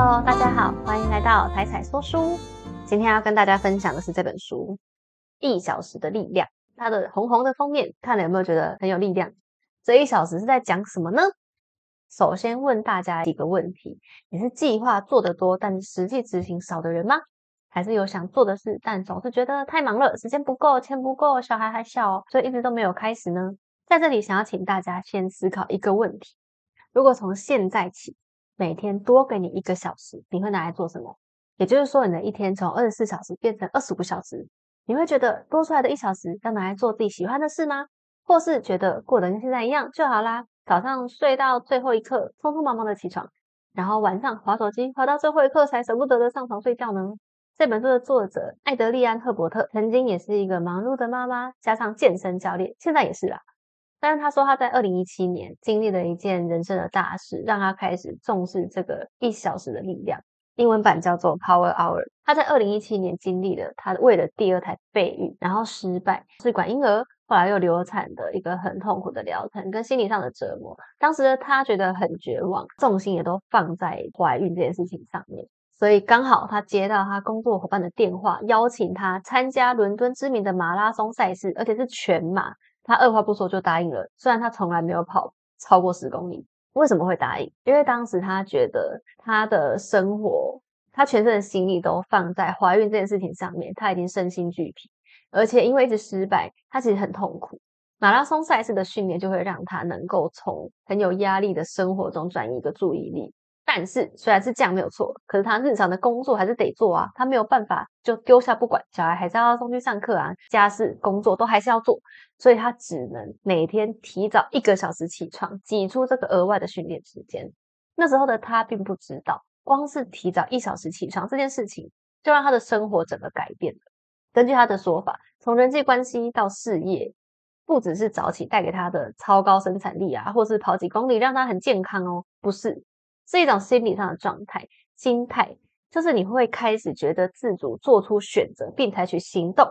Hello，大家好，欢迎来到彩彩说书。今天要跟大家分享的是这本书《一小时的力量》。它的红红的封面，看了有没有觉得很有力量？这一小时是在讲什么呢？首先问大家几个问题：你是计划做得多，但实际执行少的人吗？还是有想做的事，但总是觉得太忙了，时间不够，钱不够，小孩还小，所以一直都没有开始呢？在这里，想要请大家先思考一个问题：如果从现在起，每天多给你一个小时，你会拿来做什么？也就是说，你的一天从二十四小时变成二十五小时，你会觉得多出来的一小时要拿来做自己喜欢的事吗？或是觉得过得跟现在一样就好啦？早上睡到最后一刻，匆匆忙忙的起床，然后晚上划手机划到最后一刻才舍不得的上床睡觉呢？这本书的作者艾德利安·赫伯特曾经也是一个忙碌的妈妈，加上健身教练，现在也是啦。但是他说他在二零一七年经历了一件人生的大事，让他开始重视这个一小时的力量。英文版叫做 Power Hour。他在二零一七年经历了他为了第二胎备孕，然后失败试管婴儿。后来又流产的一个很痛苦的疗程，跟心理上的折磨。当时的他觉得很绝望，重心也都放在怀孕这件事情上面。所以刚好他接到他工作伙伴的电话，邀请他参加伦敦知名的马拉松赛事，而且是全马。他二话不说就答应了。虽然他从来没有跑超过十公里，为什么会答应？因为当时他觉得他的生活，他全身的心力都放在怀孕这件事情上面，他已经身心俱疲。而且因为一直失败，他其实很痛苦。马拉松赛事的训练就会让他能够从很有压力的生活中转移一个注意力。但是虽然是这样没有错，可是他日常的工作还是得做啊。他没有办法就丢下不管，小孩还是要送去上课啊，家事工作都还是要做。所以他只能每天提早一个小时起床，挤出这个额外的训练时间。那时候的他并不知道，光是提早一小时起床这件事情，就让他的生活整个改变了。根据他的说法，从人际关系到事业，不只是早起带给他的超高生产力啊，或是跑几公里让他很健康哦，不是，是一种心理上的状态、心态，就是你会开始觉得自主做出选择，并采取行动，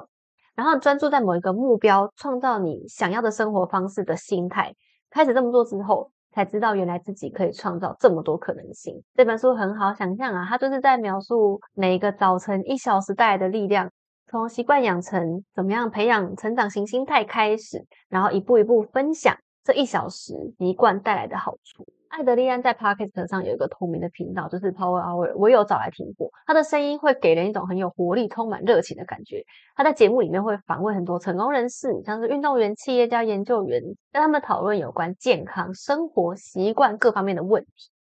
然后专注在某一个目标，创造你想要的生活方式的心态。开始这么做之后，才知道原来自己可以创造这么多可能性。这本书很好想象啊，它就是在描述每一个早晨一小时带来的力量。从习惯养成，怎么样培养成长型心态开始，然后一步一步分享这一小时习惯带来的好处。艾德利安在 Podcast 上有一个同名的频道，就是 Power Hour，我有找来听过。他的声音会给人一种很有活力、充满热情的感觉。他在节目里面会访问很多成功人士，像是运动员、企业家、研究员，跟他们讨论有关健康、生活习惯各方面的问题。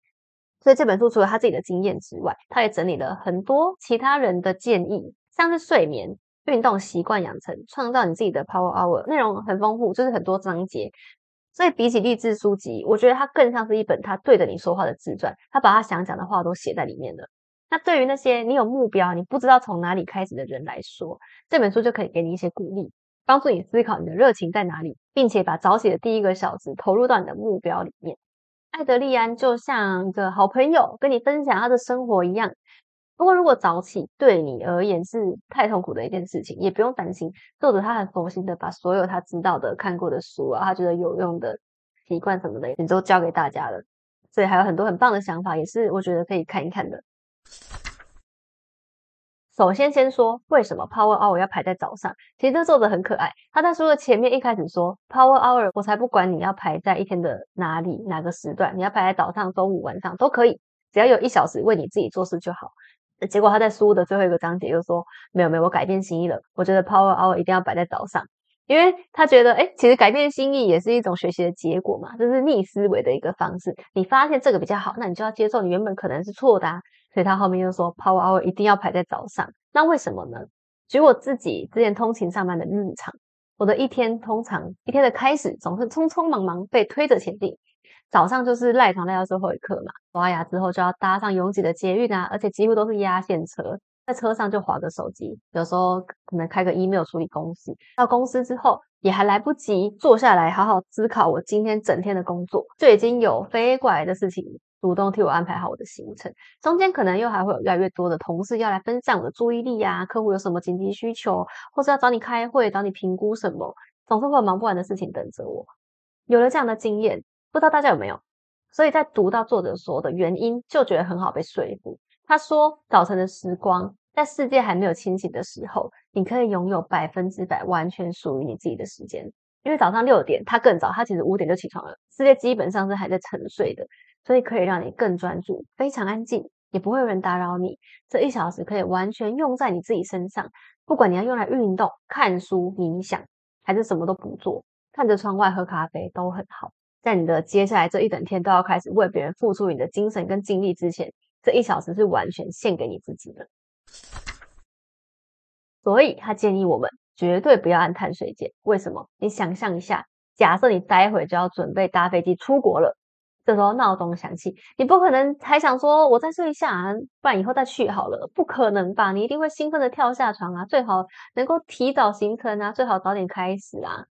所以这本书除了他自己的经验之外，他也整理了很多其他人的建议。像是睡眠、运动习惯养成、创造你自己的 Power Hour，内容很丰富，就是很多章节。所以比起励志书籍，我觉得它更像是一本他对着你说话的自传。他把他想讲的话都写在里面了。那对于那些你有目标、你不知道从哪里开始的人来说，这本书就可以给你一些鼓励，帮助你思考你的热情在哪里，并且把早起的第一个小时投入到你的目标里面。艾德利安就像一个好朋友，跟你分享他的生活一样。不过，如果早起对你而言是太痛苦的一件事情，也不用担心。作者他很佛心的把所有他知道的、看过的书啊，他觉得有用的习惯什么的，也都教给大家了。所以还有很多很棒的想法，也是我觉得可以看一看的。首先，先说为什么 Power Hour 要排在早上。其实这作者很可爱，他在书的前面一开始说，Power Hour 我才不管你要排在一天的哪里哪个时段，你要排在早上、中午、晚上都可以，只要有一小时为你自己做事就好。结果他在书的最后一个章节又说：“没有没有，我改变心意了。我觉得 Power Hour 一定要摆在早上，因为他觉得，哎，其实改变心意也是一种学习的结果嘛，这是逆思维的一个方式。你发现这个比较好，那你就要接受你原本可能是错的。啊。所以他后面又说，Power Hour 一定要排在早上。那为什么呢？举我自己之前通勤上班的日常，我的一天通常一天的开始总是匆匆忙忙被推着前进。”早上就是赖床赖到最后一刻嘛，刷牙之后就要搭上拥挤的捷运啊，而且几乎都是压线车，在车上就划个手机，有时候可能开个 email 处理公司。到公司之后也还来不及坐下来好好思考我今天整天的工作，就已经有飞过来的事情主动替我安排好我的行程。中间可能又还会有越来越多的同事要来分散我的注意力呀，客户有什么紧急需求，或是要找你开会找你评估什么，总是会有忙不完的事情等着我。有了这样的经验。不知道大家有没有？所以在读到作者说的原因，就觉得很好被说服。他说，早晨的时光，在世界还没有清醒的时候，你可以拥有百分之百完全属于你自己的时间。因为早上六点，他更早，他其实五点就起床了，世界基本上是还在沉睡的，所以可以让你更专注，非常安静，也不会有人打扰你。这一小时可以完全用在你自己身上，不管你要用来运动、看书、冥想，还是什么都不做，看着窗外喝咖啡都很好。在你的接下来这一整天都要开始为别人付出你的精神跟精力之前。这一小时是完全献给你自己的，所以他建议我们绝对不要按碳水键。为什么？你想象一下，假设你待会就要准备搭飞机出国了，这时候闹钟响起，你不可能还想说我再睡一下，不然以后再去好了，不可能吧？你一定会兴奋的跳下床啊，最好能够提早行程啊，最好早点开始啊。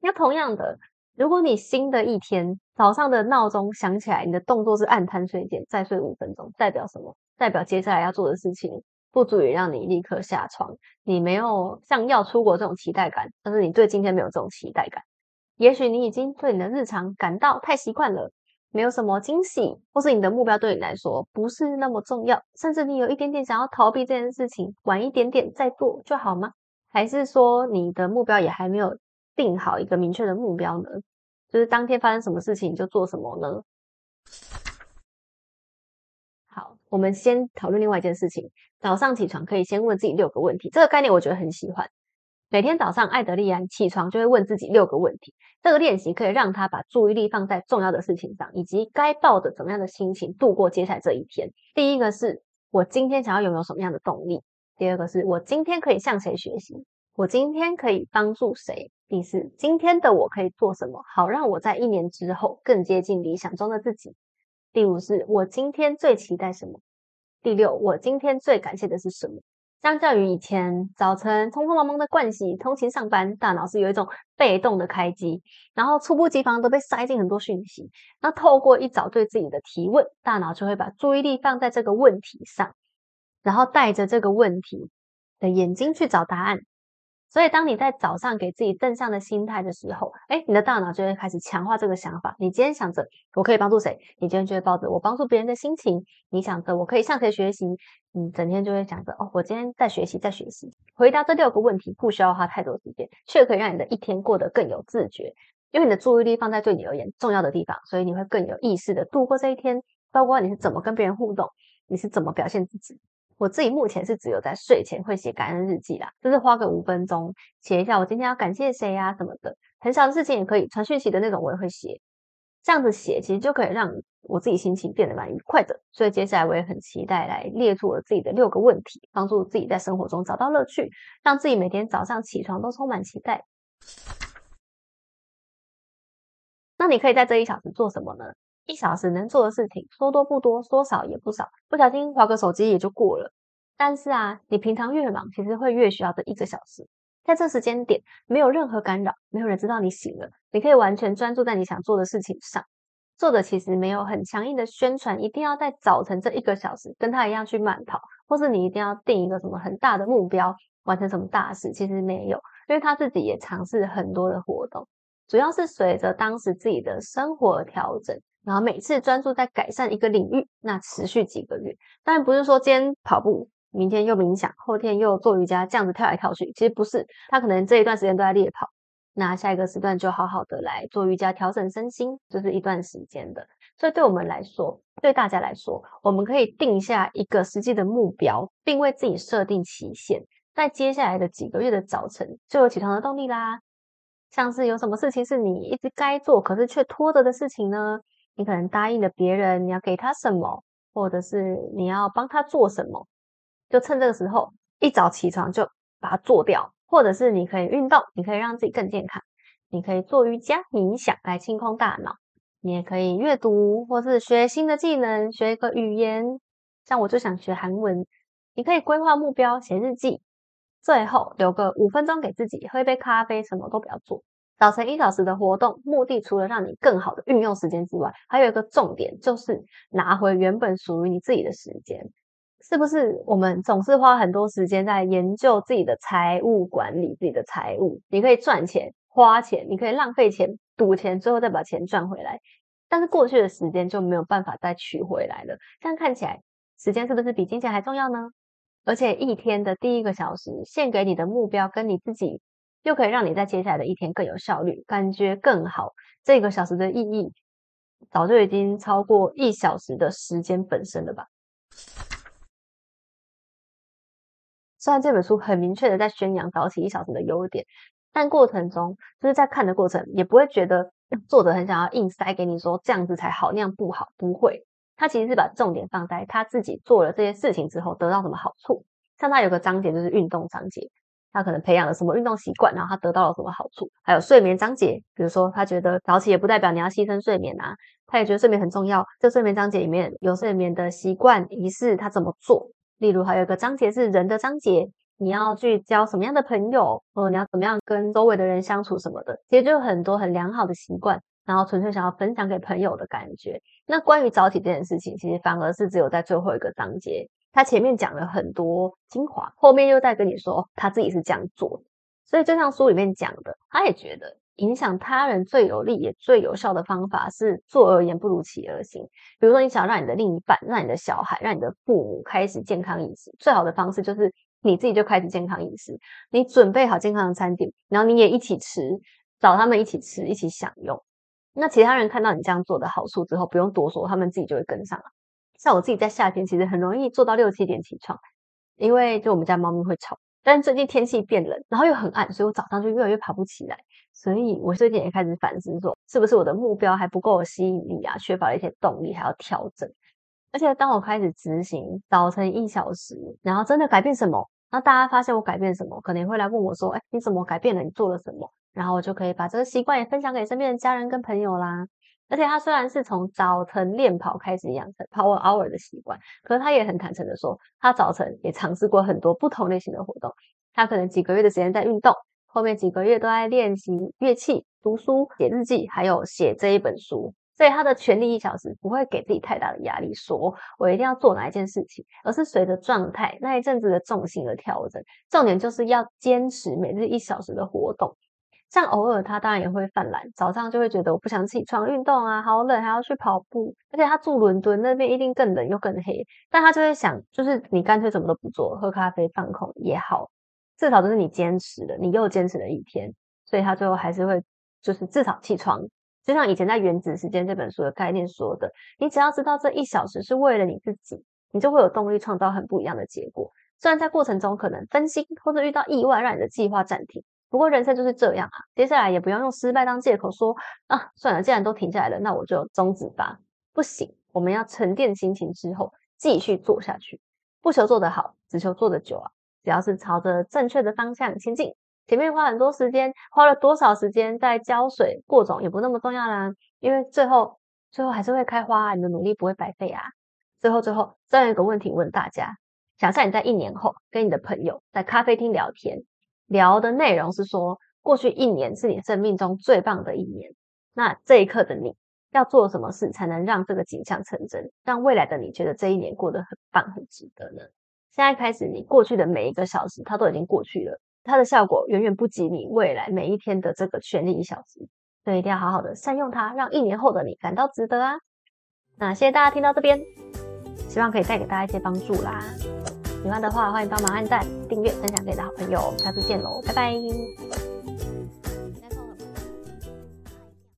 那同样的。如果你新的一天早上的闹钟响起来，你的动作是按贪睡键，再睡五分钟，代表什么？代表接下来要做的事情不足以让你立刻下床，你没有像要出国这种期待感，但是你对今天没有这种期待感。也许你已经对你的日常感到太习惯了，没有什么惊喜，或是你的目标对你来说不是那么重要，甚至你有一点点想要逃避这件事情，晚一点点再做就好吗？还是说你的目标也还没有？定好一个明确的目标呢，就是当天发生什么事情就做什么呢？好，我们先讨论另外一件事情。早上起床可以先问自己六个问题，这个概念我觉得很喜欢。每天早上，艾德利安起床就会问自己六个问题。这个练习可以让他把注意力放在重要的事情上，以及该抱着怎么样的心情度过接下来这一天。第一个是我今天想要拥有什么样的动力？第二个是我今天可以向谁学习？我今天可以帮助谁？第四，今天的我可以做什么，好让我在一年之后更接近理想中的自己？第五是，我今天最期待什么？第六，我今天最感谢的是什么？相较于以前早晨匆匆忙忙的盥洗、通勤上班，大脑是有一种被动的开机，然后猝不及防都被塞进很多讯息。那透过一早对自己的提问，大脑就会把注意力放在这个问题上，然后带着这个问题的眼睛去找答案。所以，当你在早上给自己正向的心态的时候，哎，你的大脑就会开始强化这个想法。你今天想着我可以帮助谁，你今天就会抱着我帮助别人的心情。你想着我可以向谁学习，你整天就会想着哦，我今天在学习，在学习。回答这六个问题不需要花太多时间，却可以让你的一天过得更有自觉，因为你的注意力放在对你而言重要的地方，所以你会更有意识的度过这一天。包括你是怎么跟别人互动，你是怎么表现自己。我自己目前是只有在睡前会写感恩日记啦，就是花个五分钟写一下我今天要感谢谁呀什么的，很小的事情也可以，传讯息的那种我也会写。这样子写其实就可以让我自己心情变得蛮愉快的。所以接下来我也很期待来列出我自己的六个问题，帮助自己在生活中找到乐趣，让自己每天早上起床都充满期待。那你可以在这一小时做什么呢？一小时能做的事情说多不多，说少也不少，不小心划个手机也就过了。但是啊，你平常越忙，其实会越需要这一个小时。在这时间点，没有任何干扰，没有人知道你醒了，你可以完全专注在你想做的事情上。做的其实没有很强硬的宣传，一定要在早晨这一个小时跟他一样去慢跑，或是你一定要定一个什么很大的目标，完成什么大事。其实没有，因为他自己也尝试很多的活动，主要是随着当时自己的生活调整。然后每次专注在改善一个领域，那持续几个月，当然不是说今天跑步，明天又冥想，后天又做瑜伽，这样子跳来跳去，其实不是。他可能这一段时间都在练跑，那下一个时段就好好的来做瑜伽，调整身心，就是一段时间的。所以对我们来说，对大家来说，我们可以定下一个实际的目标，并为自己设定期限，在接下来的几个月的早晨就有起床的动力啦。像是有什么事情是你一直该做，可是却拖着的事情呢？你可能答应了别人，你要给他什么，或者是你要帮他做什么，就趁这个时候一早起床就把它做掉。或者是你可以运动，你可以让自己更健康，你可以做瑜伽、冥想来清空大脑，你也可以阅读，或是学新的技能，学一个语言。像我就想学韩文，你可以规划目标，写日记，最后留个五分钟给自己，喝一杯咖啡，什么都不要做。早晨一小时的活动，目的除了让你更好的运用时间之外，还有一个重点就是拿回原本属于你自己的时间。是不是我们总是花很多时间在研究自己的财务管理、自己的财务？你可以赚钱、花钱，你可以浪费钱、赌钱，最后再把钱赚回来。但是过去的时间就没有办法再取回来了。这样看起来时间是不是比金钱还重要呢？而且一天的第一个小时献给你的目标跟你自己，又可以让你在接下来的一天更有效率，感觉更好。这个小时的意义，早就已经超过一小时的时间本身了吧？虽然这本书很明确的在宣扬早起一小时的优点，但过程中就是在看的过程，也不会觉得作者很想要硬塞给你说这样子才好，那样不好，不会。他其实是把重点放在他自己做了这些事情之后得到什么好处。像他有个章节就是运动章节，他可能培养了什么运动习惯，然后他得到了什么好处。还有睡眠章节，比如说他觉得早起也不代表你要牺牲睡眠啊，他也觉得睡眠很重要。这睡眠章节里面有睡眠的习惯仪式，他怎么做？例如还有一个章节是人的章节，你要去交什么样的朋友，或你要怎么样跟周围的人相处什么的，其实就有很多很良好的习惯。然后纯粹想要分享给朋友的感觉。那关于早起这件事情，其实反而是只有在最后一个章节，他前面讲了很多精华，后面又在跟你说他自己是这样做的。所以就像书里面讲的，他也觉得影响他人最有利也最有效的方法是做而言不如起而行。比如说，你想让你的另一半、让你的小孩、让你的父母开始健康饮食，最好的方式就是你自己就开始健康饮食，你准备好健康的餐点，然后你也一起吃，找他们一起吃，一起享用。那其他人看到你这样做的好处之后，不用多说，他们自己就会跟上了。像我自己在夏天，其实很容易做到六七点起床，因为就我们家猫咪会吵。但最近天气变冷，然后又很暗，所以我早上就越来越爬不起来。所以我最近也开始反思，说是不是我的目标还不够吸引力啊，缺乏了一些动力，还要调整。而且当我开始执行早晨一小时，然后真的改变什么，那大家发现我改变什么，可能会来问我说：“哎，你怎么改变了？你做了什么？”然后我就可以把这个习惯也分享给身边的家人跟朋友啦。而且他虽然是从早晨练跑开始养成 Power Hour 的习惯，可是他也很坦诚的说，他早晨也尝试过很多不同类型的活动。他可能几个月的时间在运动，后面几个月都在练习乐器、读书、写日记，还有写这一本书。所以他的全力一小时不会给自己太大的压力，说我一定要做哪一件事情，而是随着状态那一阵子的重心而调整。重点就是要坚持每日一小时的活动。像偶尔他当然也会犯懒，早上就会觉得我不想起床运动啊，好冷，还要去跑步。而且他住伦敦那边一定更冷又更黑，但他就会想，就是你干脆什么都不做，喝咖啡放空也好，至少都是你坚持的，你又坚持了一天，所以他最后还是会就是至少起床。就像以前在《原子时间》这本书的概念说的，你只要知道这一小时是为了你自己，你就会有动力创造很不一样的结果。虽然在过程中可能分心或者遇到意外，让你的计划暂停。不过人生就是这样啊，接下来也不要用失败当借口说啊，算了，既然都停下来了，那我就终止吧。不行，我们要沉淀心情之后继续做下去，不求做得好，只求做得久啊。只要是朝着正确的方向前进，前面花很多时间，花了多少时间在浇水过种也不那么重要啦，因为最后最后还是会开花啊，你的努力不会白费啊。最后最后再有一个问题问大家：想象你在一年后跟你的朋友在咖啡厅聊天。聊的内容是说，过去一年是你生命中最棒的一年。那这一刻的你要做什么事，才能让这个景象成真，让未来的你觉得这一年过得很棒、很值得呢？现在开始，你过去的每一个小时，它都已经过去了，它的效果远远不及你未来每一天的这个全力一小时。所以一定要好好的善用它，让一年后的你感到值得啊！那谢谢大家听到这边，希望可以带给大家一些帮助啦。喜欢的话，欢迎帮忙按赞、订阅、分享给你的好朋友。下次见喽，拜拜。